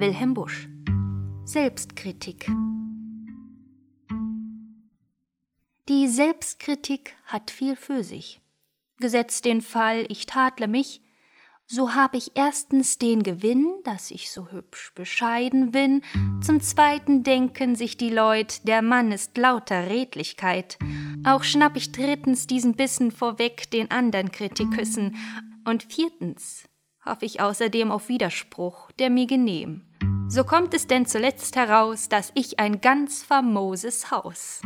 Wilhelm Busch. Selbstkritik. Die Selbstkritik hat viel für sich. Gesetzt den Fall, ich tadle mich, so hab ich erstens den Gewinn, dass ich so hübsch bescheiden bin, zum zweiten denken sich die Leut, der Mann ist lauter Redlichkeit. Auch schnapp ich drittens diesen Bissen vorweg den andern Kritiküssen, und viertens hoff ich außerdem auf Widerspruch, der mir genehm. So kommt es denn zuletzt heraus, dass ich ein ganz famoses Haus.